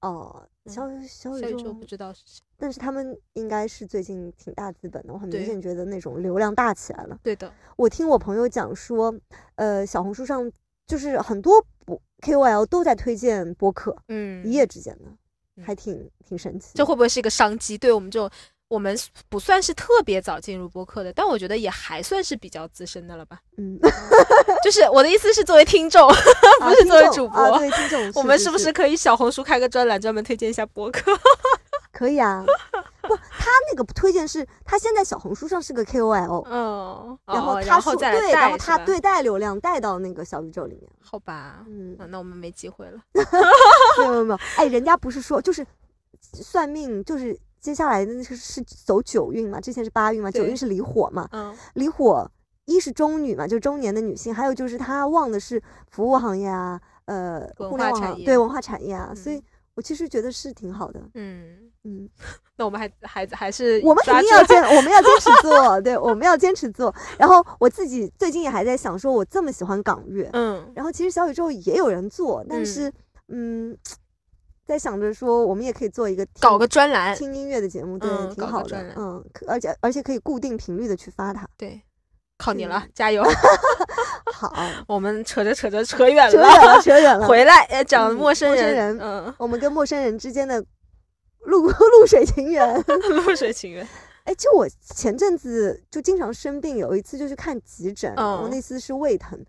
哦，小小宇宙不知道是谁，但是他们应该是最近挺大资本的，我很明显觉得那种流量大起来了。对的，我听我朋友讲说，呃，小红书上就是很多播 KOL 都在推荐播客，嗯，一夜之间的，还挺挺神奇。这会不会是一个商机？对我们就。我们不算是特别早进入播客的，但我觉得也还算是比较资深的了吧。嗯，就是我的意思是作为听众，不是作为主播。作为听众，我们是不是可以小红书开个专栏，专门推荐一下播客？可以啊。不，他那个推荐是他现在小红书上是个 KOL，嗯，然后他说对，然后他对带流量带到那个小宇宙里面。好吧，嗯，那我们没机会了。没有没有，哎，人家不是说就是算命就是。接下来的那个是走九运嘛？之前是八运嘛？九运是离火嘛？嗯，离火一是中女嘛，就中年的女性，还有就是她旺的是服务行业啊，呃，互联网对文化产业啊，所以我其实觉得是挺好的。嗯嗯，那我们还还还是我们肯定要坚，我们要坚持做，对，我们要坚持做。然后我自己最近也还在想，说我这么喜欢港乐，嗯，然后其实小宇宙也有人做，但是嗯。在想着说，我们也可以做一个搞个专栏听音乐的节目，对，挺好的，嗯，而且而且可以固定频率的去发它，对，靠你了，加油！好，我们扯着扯着扯远了，扯远了，扯远了，回来要讲陌生人，嗯，我们跟陌生人之间的露露水情缘，露水情缘。哎，就我前阵子就经常生病，有一次就去看急诊，我那次是胃疼，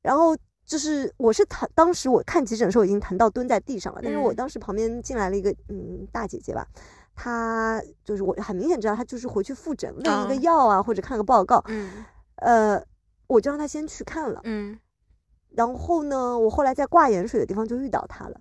然后。就是我是疼，当时我看急诊的时候已经疼到蹲在地上了，但是我当时旁边进来了一个嗯大姐姐吧，她就是我很明显知道她就是回去复诊问一个药啊或者看个报告，嗯，呃，我就让她先去看了，嗯，然后呢，我后来在挂盐水的地方就遇到她了，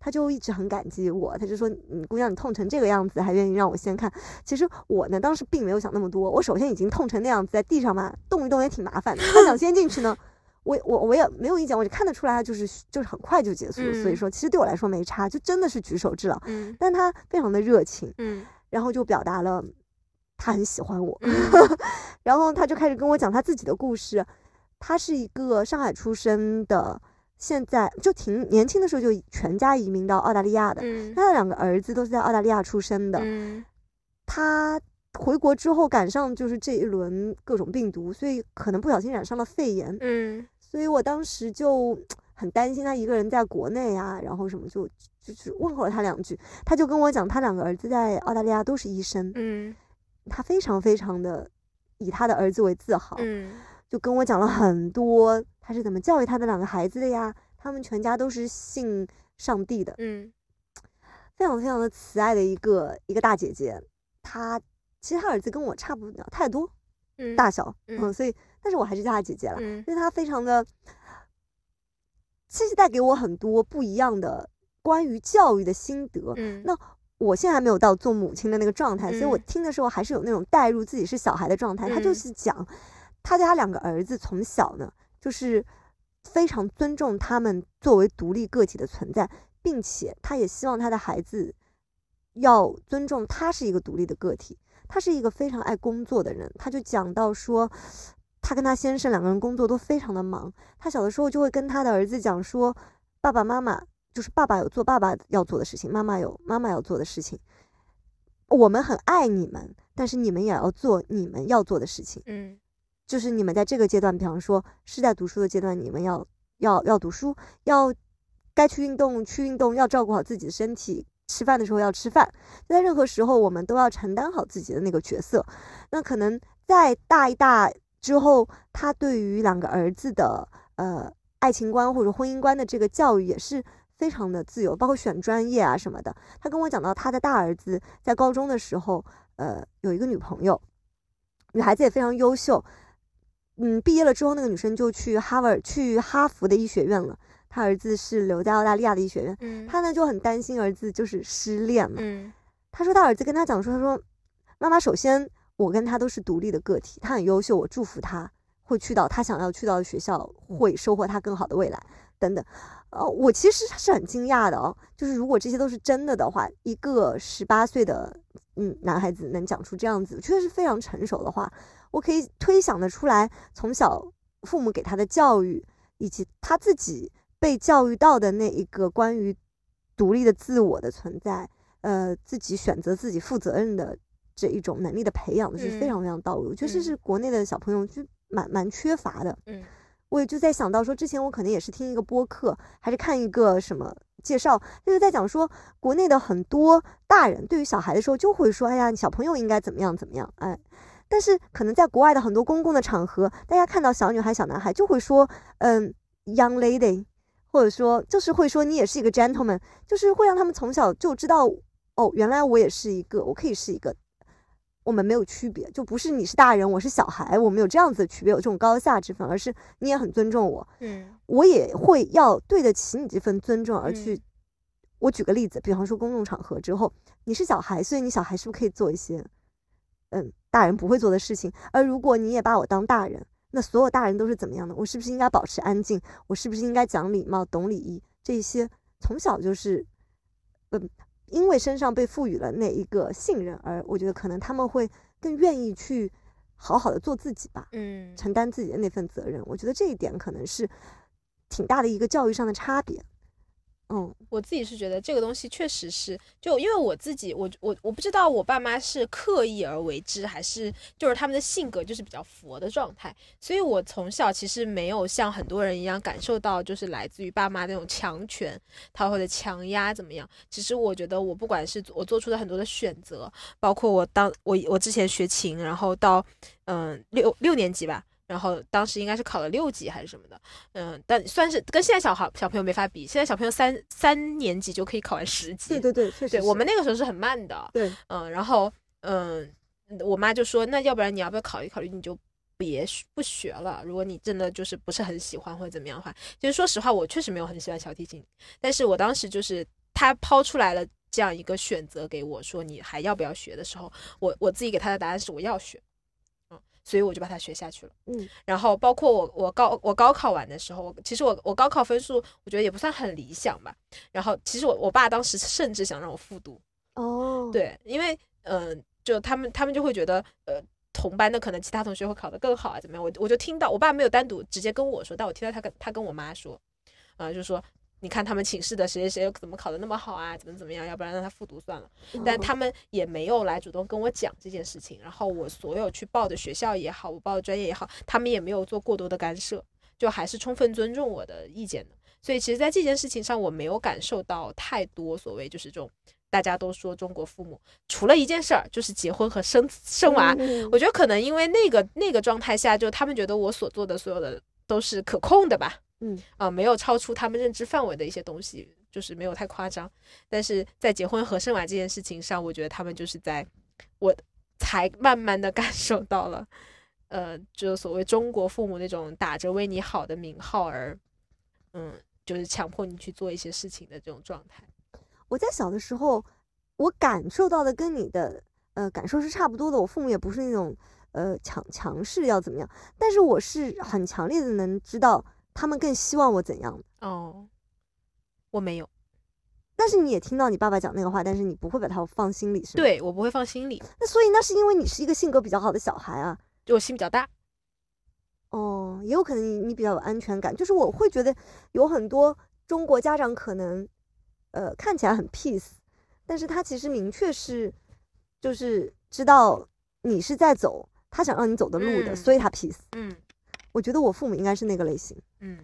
她就一直很感激我，她就说嗯姑娘你痛成这个样子还愿意让我先看，其实我呢当时并没有想那么多，我首先已经痛成那样子在地上嘛动一动也挺麻烦的，她想先进去呢。我我我也没有意见，我就看得出来，他就是就是很快就结束，所以说其实对我来说没差，就真的是举手之劳。嗯，但他非常的热情，嗯，然后就表达了他很喜欢我，然后他就开始跟我讲他自己的故事。他是一个上海出生的，现在就挺年轻的时候就全家移民到澳大利亚的。嗯，他的两个儿子都是在澳大利亚出生的。嗯，他。回国之后赶上就是这一轮各种病毒，所以可能不小心染上了肺炎。嗯，所以我当时就很担心他一个人在国内啊，然后什么就就是问候了他两句，他就跟我讲他两个儿子在澳大利亚都是医生。嗯，他非常非常的以他的儿子为自豪。嗯，就跟我讲了很多他是怎么教育他的两个孩子的呀，他们全家都是信上帝的。嗯，非常非常的慈爱的一个一个大姐姐，她。其实他儿子跟我差不了太多，嗯，大小，嗯，所以，但是我还是叫他姐姐了，因为他非常的，其实带给我很多不一样的关于教育的心得，嗯，那我现在还没有到做母亲的那个状态，所以我听的时候还是有那种代入自己是小孩的状态。他就是讲，他家两个儿子从小呢，就是非常尊重他们作为独立个体的存在，并且他也希望他的孩子要尊重他是一个独立的个体。他是一个非常爱工作的人，他就讲到说，他跟他先生两个人工作都非常的忙。他小的时候就会跟他的儿子讲说，爸爸妈妈就就是爸爸有做爸爸要做的事情，妈妈有妈妈要做的事情。我们很爱你们，但是你们也要做你们要做的事情。嗯，就是你们在这个阶段，比方说是在读书的阶段，你们要要要读书，要该去运动去运动，要照顾好自己的身体，吃饭的时候要吃饭。在任何时候，我们都要承担好自己的那个角色。那可能在大一大之后，他对于两个儿子的呃爱情观或者婚姻观的这个教育也是。非常的自由，包括选专业啊什么的。他跟我讲到，他的大儿子在高中的时候，呃，有一个女朋友，女孩子也非常优秀。嗯，毕业了之后，那个女生就去哈佛，去哈佛的医学院了。他儿子是留在澳大利亚的医学院。嗯，他呢就很担心儿子就是失恋嘛。嗯，他说他儿子跟他讲说，他说妈妈，首先我跟他都是独立的个体，他很优秀，我祝福他会去到他想要去到的学校，会收获他更好的未来。等等，呃，我其实是很惊讶的哦。就是如果这些都是真的的话，一个十八岁的嗯男孩子能讲出这样子，确实是非常成熟的话，我可以推想的出来，从小父母给他的教育，以及他自己被教育到的那一个关于独立的自我的存在，呃，自己选择自己负责任的这一种能力的培养的是非常非常到位。我觉得这是国内的小朋友就蛮蛮缺乏的。嗯。我也就在想到说，之前我可能也是听一个播客，还是看一个什么介绍，就是在讲说，国内的很多大人对于小孩的时候就会说，哎呀，小朋友应该怎么样怎么样，哎，但是可能在国外的很多公共的场合，大家看到小女孩、小男孩就会说，嗯，young lady，或者说就是会说你也是一个 gentleman，就是会让他们从小就知道，哦，原来我也是一个，我可以是一个。我们没有区别，就不是你是大人，我是小孩，我们有这样子的区别，有这种高下之分，而是你也很尊重我，嗯，我也会要对得起你这份尊重而去。我举个例子，比方说公众场合之后，你是小孩，所以你小孩是不是可以做一些，嗯，大人不会做的事情？而如果你也把我当大人，那所有大人都是怎么样的？我是不是应该保持安静？我是不是应该讲礼貌、懂礼仪？这些从小就是，嗯。因为身上被赋予了那一个信任，而我觉得可能他们会更愿意去好好的做自己吧，嗯，承担自己的那份责任。我觉得这一点可能是挺大的一个教育上的差别。嗯，我自己是觉得这个东西确实是，就因为我自己，我我我不知道我爸妈是刻意而为之，还是就是他们的性格就是比较佛的状态，所以我从小其实没有像很多人一样感受到就是来自于爸妈那种强权，他或者强压怎么样。其实我觉得我不管是我做出的很多的选择，包括我当我我之前学琴，然后到嗯六六年级吧。然后当时应该是考了六级还是什么的，嗯，但算是跟现在小孩小朋友没法比。现在小朋友三三年级就可以考完十级，对对对，确实，我们那个时候是很慢的。对，嗯，然后嗯，我妈就说，那要不然你要不要考虑考虑，你就别不学了。如果你真的就是不是很喜欢或者怎么样的话，其实说实话，我确实没有很喜欢小提琴，但是我当时就是他抛出来了这样一个选择给我说，你还要不要学的时候，我我自己给他的答案是我要学。所以我就把它学下去了，嗯，然后包括我我高我高考完的时候，其实我我高考分数我觉得也不算很理想吧。然后其实我我爸当时甚至想让我复读，哦，对，因为嗯，就他们他们就会觉得呃同班的可能其他同学会考得更好啊怎么样？我我就听到我爸没有单独直接跟我说，但我听到他跟他跟我妈说，啊，就说。你看他们寝室的谁谁谁怎么考的那么好啊？怎么怎么样？要不然让他复读算了。但他们也没有来主动跟我讲这件事情。然后我所有去报的学校也好，我报的专业也好，他们也没有做过多的干涉，就还是充分尊重我的意见的。所以其实，在这件事情上，我没有感受到太多所谓就是这种大家都说中国父母除了一件事儿，就是结婚和生生娃。我觉得可能因为那个那个状态下，就他们觉得我所做的所有的都是可控的吧。嗯啊，没有超出他们认知范围的一些东西，就是没有太夸张。但是在结婚和生娃这件事情上，我觉得他们就是在，我才慢慢的感受到了，呃，就所谓中国父母那种打着为你好的名号而，嗯，就是强迫你去做一些事情的这种状态。我在小的时候，我感受到的跟你的呃感受是差不多的。我父母也不是那种呃强强势要怎么样，但是我是很强烈的能知道。他们更希望我怎样哦，我没有，但是你也听到你爸爸讲那个话，但是你不会把他放心里，是吗？对我不会放心里。那所以那是因为你是一个性格比较好的小孩啊，就我心比较大。哦，也有可能你你比较有安全感。就是我会觉得有很多中国家长可能呃看起来很 peace，但是他其实明确是就是知道你是在走他想让你走的路的，所以他 peace。嗯，我觉得我父母应该是那个类型。嗯。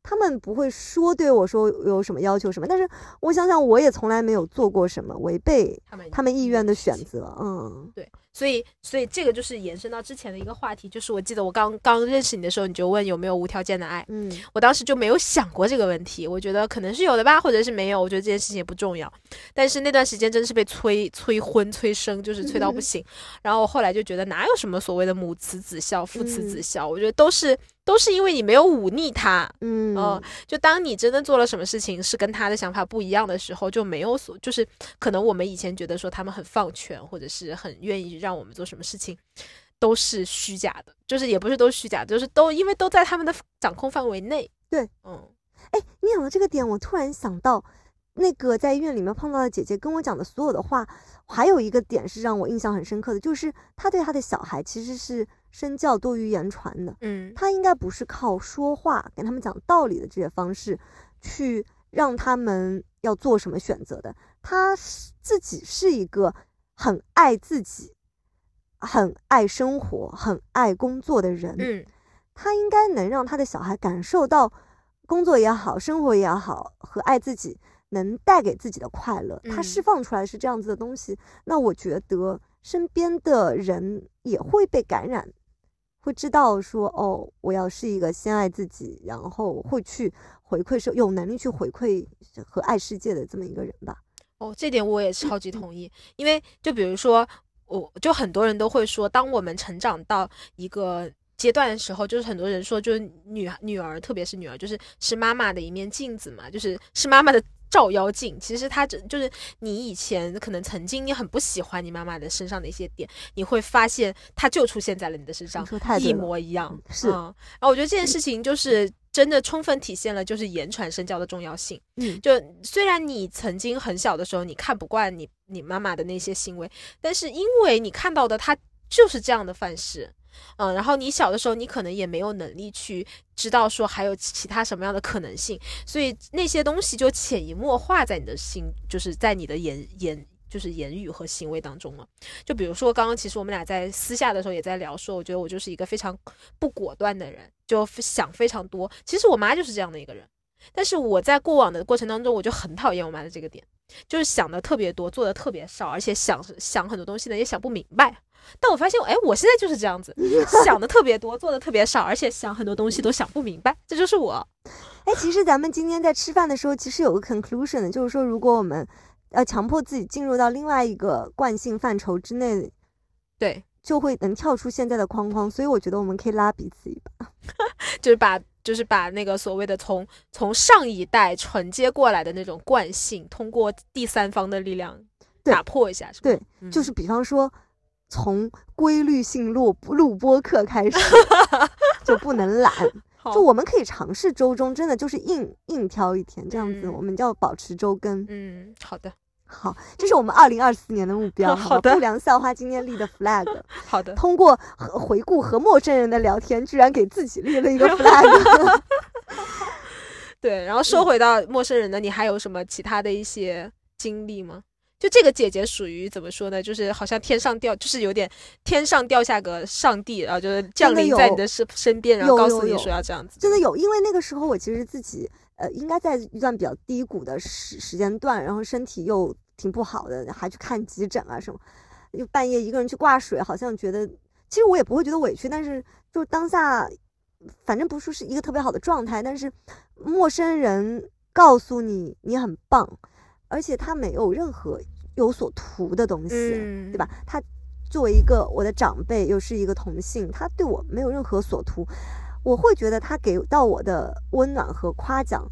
他们不会说对我说有什么要求什么，但是我想想，我也从来没有做过什么违背他们意愿的选择。嗯，对，所以所以这个就是延伸到之前的一个话题，就是我记得我刚刚认识你的时候，你就问有没有无条件的爱。嗯，我当时就没有想过这个问题，我觉得可能是有的吧，或者是没有，我觉得这件事情也不重要。但是那段时间真的是被催催婚催生，就是催到不行。然后我后来就觉得哪有什么所谓的母慈子孝、父慈子孝，我觉得都是。都是因为你没有忤逆他，嗯，就当你真的做了什么事情是跟他的想法不一样的时候，就没有所，就是可能我们以前觉得说他们很放权，或者是很愿意让我们做什么事情，都是虚假的，就是也不是都虚假，就是都因为都在他们的掌控范围内。对，嗯，哎，你讲到这个点，我突然想到，那个在医院里面碰到的姐姐跟我讲的所有的话，还有一个点是让我印象很深刻的，就是她对她的小孩其实是。身教多于言传的，嗯，他应该不是靠说话跟他们讲道理的这些方式，去让他们要做什么选择的。他是自己是一个很爱自己、很爱生活、很爱工作的人，嗯，他应该能让他的小孩感受到工作也好、生活也好和爱自己能带给自己的快乐。他释放出来是这样子的东西，那我觉得身边的人也会被感染。会知道说哦，我要是一个先爱自己，然后会去回馈社，有能力去回馈和爱世界的这么一个人吧。哦，这点我也超级同意。因为就比如说，我就很多人都会说，当我们成长到一个阶段的时候，就是很多人说，就是女女儿，特别是女儿，就是是妈妈的一面镜子嘛，就是是妈妈的。照妖镜，其实她这就是你以前可能曾经你很不喜欢你妈妈的身上的一些点，你会发现它就出现在了你的身上，一模一样。是，然后我觉得这件事情就是真的充分体现了就是言传身教的重要性。嗯，就虽然你曾经很小的时候你看不惯你你妈妈的那些行为，但是因为你看到的她就是这样的范式。嗯，然后你小的时候，你可能也没有能力去知道说还有其他什么样的可能性，所以那些东西就潜移默化在你的心，就是在你的言言，就是言语和行为当中了。就比如说刚刚其实我们俩在私下的时候也在聊，说我觉得我就是一个非常不果断的人，就想非常多。其实我妈就是这样的一个人，但是我在过往的过程当中，我就很讨厌我妈的这个点，就是想的特别多，做的特别少，而且想想很多东西呢也想不明白。但我发现，哎，我现在就是这样子，想的特别多，做的特别少，而且想很多东西都想不明白，这就是我。哎，其实咱们今天在吃饭的时候，其实有个 conclusion 的，就是说，如果我们要强迫自己进入到另外一个惯性范畴之内，对，就会能跳出现在的框框。所以我觉得我们可以拉彼此一把，就是把，就是把那个所谓的从从上一代承接过来的那种惯性，通过第三方的力量打破一下，是吧？对，就是比方说。从规律性录录播课开始 就不能懒，就我们可以尝试周中，真的就是硬硬挑一天这样子，我们就要保持周更。嗯，好的，好，这是我们二零二四年的目标。好的，不良校花今天立的 flag。好的，通过回顾和陌生人的聊天，居然给自己立了一个 flag。对，然后说回到陌生人的，你还有什么其他的一些经历吗？就这个姐姐属于怎么说呢？就是好像天上掉，就是有点天上掉下个上帝，然后就是降临在你的身身边，然后告诉你说要这样子。真的有，因为那个时候我其实自己呃，应该在一段比较低谷的时时间段，然后身体又挺不好的，还去看急诊啊什么，又半夜一个人去挂水，好像觉得其实我也不会觉得委屈，但是就当下反正不说是一个特别好的状态，但是陌生人告诉你你很棒。而且他没有任何有所图的东西，对吧？他作为一个我的长辈，又是一个同性，他对我没有任何所图，我会觉得他给到我的温暖和夸奖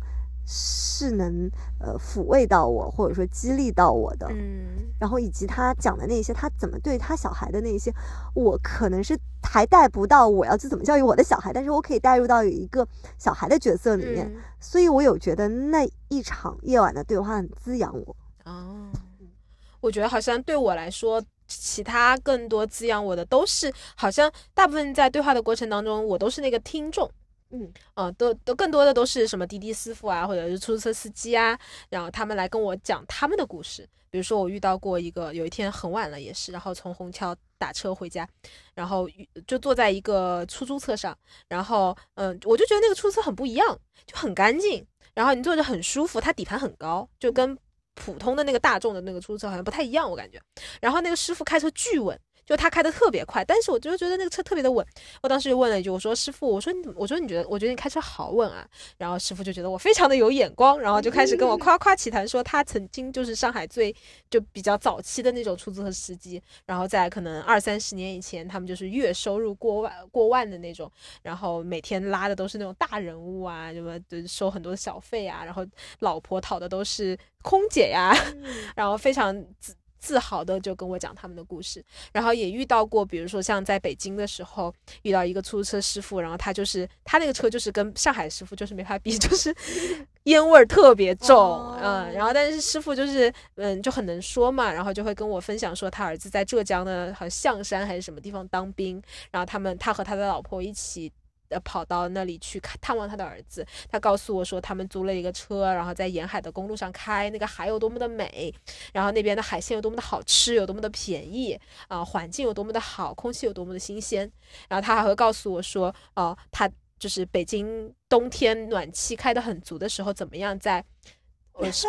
是能呃抚慰到我，或者说激励到我的。嗯，然后以及他讲的那些，他怎么对他小孩的那些，我可能是还带不到我要去怎么教育我的小孩，但是我可以带入到有一个小孩的角色里面，所以我有觉得那。一场夜晚的对话很滋养我哦，我觉得好像对我来说，其他更多滋养我的都是好像大部分在对话的过程当中，我都是那个听众，嗯嗯，都都更多的都是什么滴滴师傅啊，或者是出租车司机啊，然后他们来跟我讲他们的故事。比如说我遇到过一个，有一天很晚了也是，然后从虹桥打车回家，然后就坐在一个出租车上，然后嗯，我就觉得那个出租车很不一样，就很干净，然后你坐着很舒服，它底盘很高，就跟普通的那个大众的那个出租车好像不太一样，我感觉。然后那个师傅开车巨稳。就他开的特别快，但是我就觉得那个车特别的稳。我当时就问了一句，我说：“师傅，我说你，我说你觉得，我觉得你开车好稳啊。”然后师傅就觉得我非常的有眼光，然后就开始跟我夸夸其谈，说他曾经就是上海最就比较早期的那种出租车司机，然后在可能二三十年以前，他们就是月收入过万过万的那种，然后每天拉的都是那种大人物啊，什么就收很多的小费啊，然后老婆讨的都是空姐呀，然后非常。自豪的就跟我讲他们的故事，然后也遇到过，比如说像在北京的时候遇到一个出租车师傅，然后他就是他那个车就是跟上海师傅就是没法比，就是烟味儿特别重，嗯，然后但是师傅就是嗯就很能说嘛，然后就会跟我分享说他儿子在浙江的好像象山还是什么地方当兵，然后他们他和他的老婆一起。呃，跑到那里去看探望他的儿子。他告诉我说，他们租了一个车，然后在沿海的公路上开，那个海有多么的美，然后那边的海鲜有多么的好吃，有多么的便宜啊，环境有多么的好，空气有多么的新鲜。然后他还会告诉我说，哦，他就是北京冬天暖气开得很足的时候，怎么样在。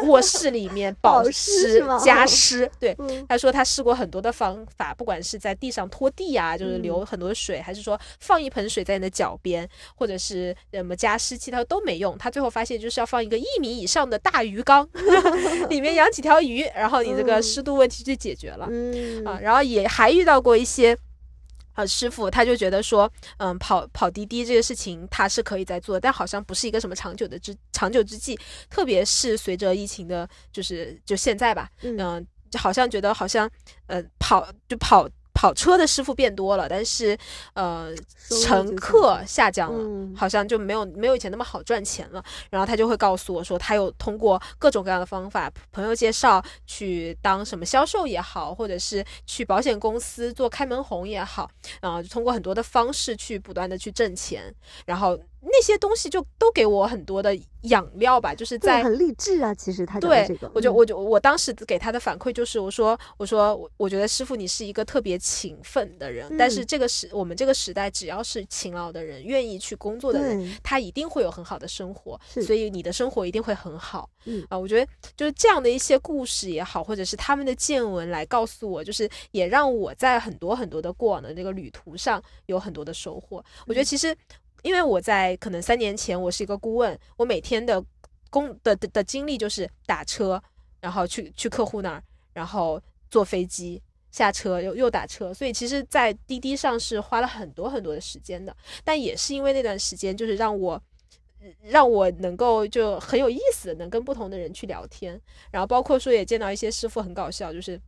卧室里面 保湿加湿，对他说他试过很多的方法，不管是在地上拖地啊，就是流很多水，还是说放一盆水在你的脚边，或者是什么加湿器，他说都没用。他最后发现就是要放一个一米以上的大鱼缸，里面养几条鱼，然后你这个湿度问题就解决了。啊，然后也还遇到过一些。呃，师傅他就觉得说，嗯，跑跑滴滴这个事情他是可以在做，但好像不是一个什么长久的之长久之计，特别是随着疫情的，就是就现在吧，嗯，就好像觉得好像，呃，跑就跑。跑车的师傅变多了，但是，呃，乘客下降了，好像就没有没有以前那么好赚钱了。然后他就会告诉我说，他有通过各种各样的方法，朋友介绍去当什么销售也好，或者是去保险公司做开门红也好，然后通过很多的方式去不断的去挣钱，然后。那些东西就都给我很多的养料吧，就是在很励志啊。其实他对这个，我就我就我当时给他的反馈就是，我说我说我我觉得师傅你是一个特别勤奋的人，但是这个时我们这个时代，只要是勤劳的人，愿意去工作的人，他一定会有很好的生活，所以你的生活一定会很好。嗯啊，我觉得就是这样的一些故事也好，或者是他们的见闻来告诉我，就是也让我在很多很多的过往的那个旅途上有很多的收获。我觉得其实。因为我在可能三年前，我是一个顾问，我每天的工的的的经历就是打车，然后去去客户那儿，然后坐飞机下车又又打车，所以其实，在滴滴上是花了很多很多的时间的。但也是因为那段时间，就是让我让我能够就很有意思，能跟不同的人去聊天，然后包括说也见到一些师傅很搞笑，就是。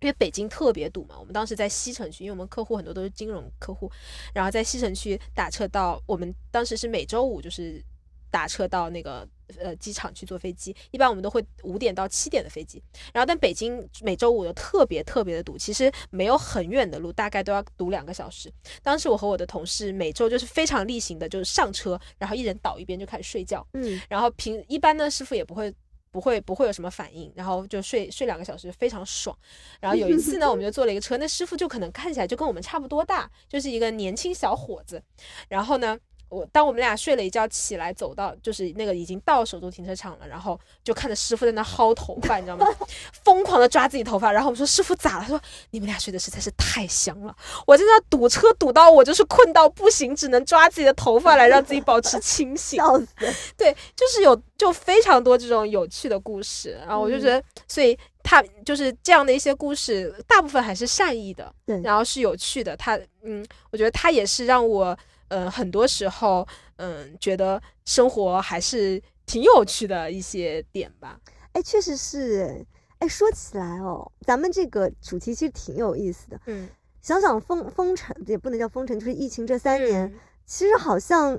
因为北京特别堵嘛，我们当时在西城区，因为我们客户很多都是金融客户，然后在西城区打车到，我们当时是每周五就是打车到那个呃机场去坐飞机，一般我们都会五点到七点的飞机，然后但北京每周五又特别特别的堵，其实没有很远的路，大概都要堵两个小时。当时我和我的同事每周就是非常例行的，就是上车，然后一人倒一边就开始睡觉，嗯，然后平一般呢师傅也不会。不会不会有什么反应，然后就睡睡两个小时，非常爽。然后有一次呢，我们就坐了一个车，那师傅就可能看起来就跟我们差不多大，就是一个年轻小伙子。然后呢。我当我们俩睡了一觉起来，走到就是那个已经到首都停车场了，然后就看着师傅在那薅头发，你知道吗？疯狂的抓自己头发。然后我们说师傅咋了？他说你们俩睡的实在是太香了。我在那堵车堵到我就是困到不行，只能抓自己的头发来让自己保持清醒。笑死！对，就是有就非常多这种有趣的故事。然后我就觉得，所以他就是这样的一些故事，大部分还是善意的，然后是有趣的。他嗯，我觉得他也是让我。嗯，很多时候，嗯，觉得生活还是挺有趣的一些点吧。哎，确实是。哎，说起来哦，咱们这个主题其实挺有意思的。嗯，想想封封城也不能叫封城，就是疫情这三年，其实好像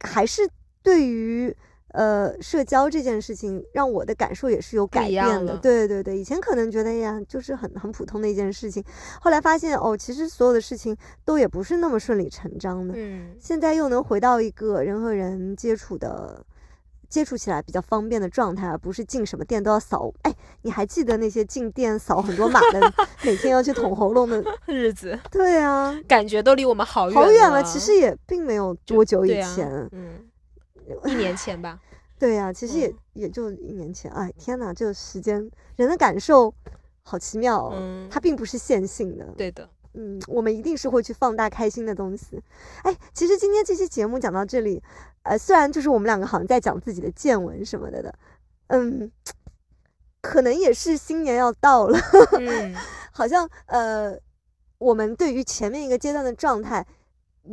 还是对于呃，社交这件事情让我的感受也是有改变的。对对对，以前可能觉得呀，就是很很普通的一件事情，后来发现哦，其实所有的事情都也不是那么顺理成章的。嗯，现在又能回到一个人和人接触的。接触起来比较方便的状态，而不是进什么店都要扫。哎，你还记得那些进店扫很多码的，每天要去捅喉咙的 日子？对啊，感觉都离我们好远好远了。其实也并没有多久以前，嗯，一年前吧。对呀，其实也也就一年前。哎，天哪，这个时间，人的感受好奇妙，嗯，它并不是线性的。对的。嗯，我们一定是会去放大开心的东西。哎，其实今天这期节目讲到这里，呃，虽然就是我们两个好像在讲自己的见闻什么的的，嗯，可能也是新年要到了，嗯，好像呃，我们对于前面一个阶段的状态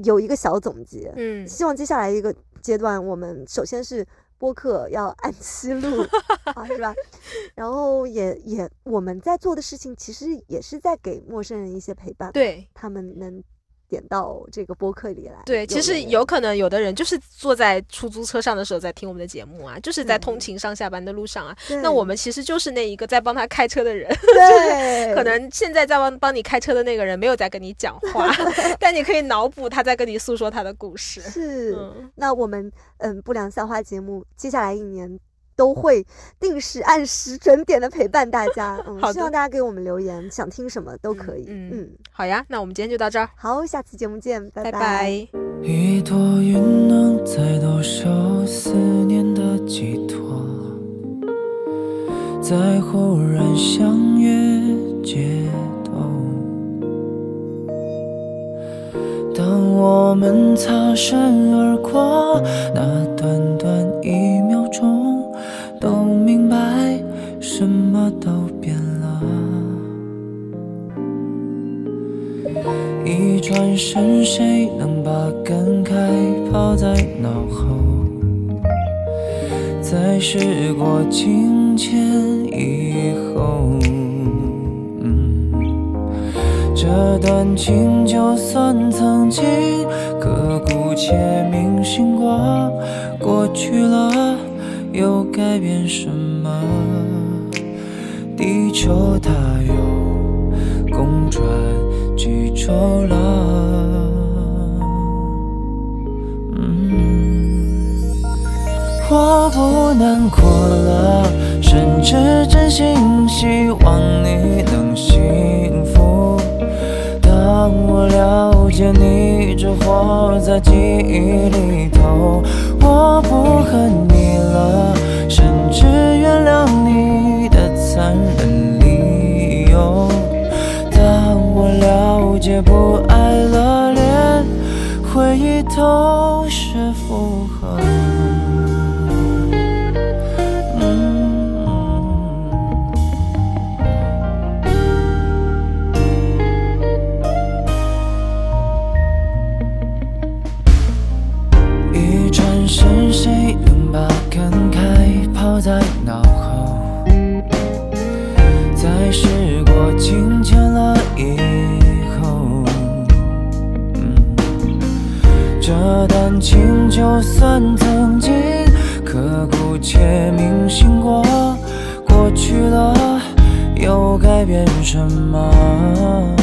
有一个小总结，嗯，希望接下来一个阶段，我们首先是。播客要按期录 啊，是吧？然后也也我们在做的事情，其实也是在给陌生人一些陪伴，对他们能。点到这个播客里来，对，其实有可能有的人就是坐在出租车上的时候在听我们的节目啊，就是在通勤上下班的路上啊。那我们其实就是那一个在帮他开车的人，对，可能现在在帮帮你开车的那个人没有在跟你讲话，但你可以脑补他在跟你诉说他的故事。是，那我们嗯不良校花节目接下来一年。都会定时、按时、准点的陪伴大家。嗯，希望大家给我们留言，想听什么都可以。嗯，嗯好呀，那我们今天就到这儿。好，下次节目见，拜拜。一朵云能载多少思念的寄托，在忽然相约街头。当我们擦身而过，那短短一秒钟。都明白，什么都变了。一转身，谁能把感慨抛在脑后？在时过境迁以后，这段情就算曾经刻骨且铭心过，过去了。又改变什么？地球它又公转几周了？嗯，我不难过了，甚至真心希望你能幸福。当我了解你只活在记忆里头，我不恨你了，甚至原谅你的残忍理由。当我了解不爱了，连回忆都骨且铭心过，过去了又改变什么？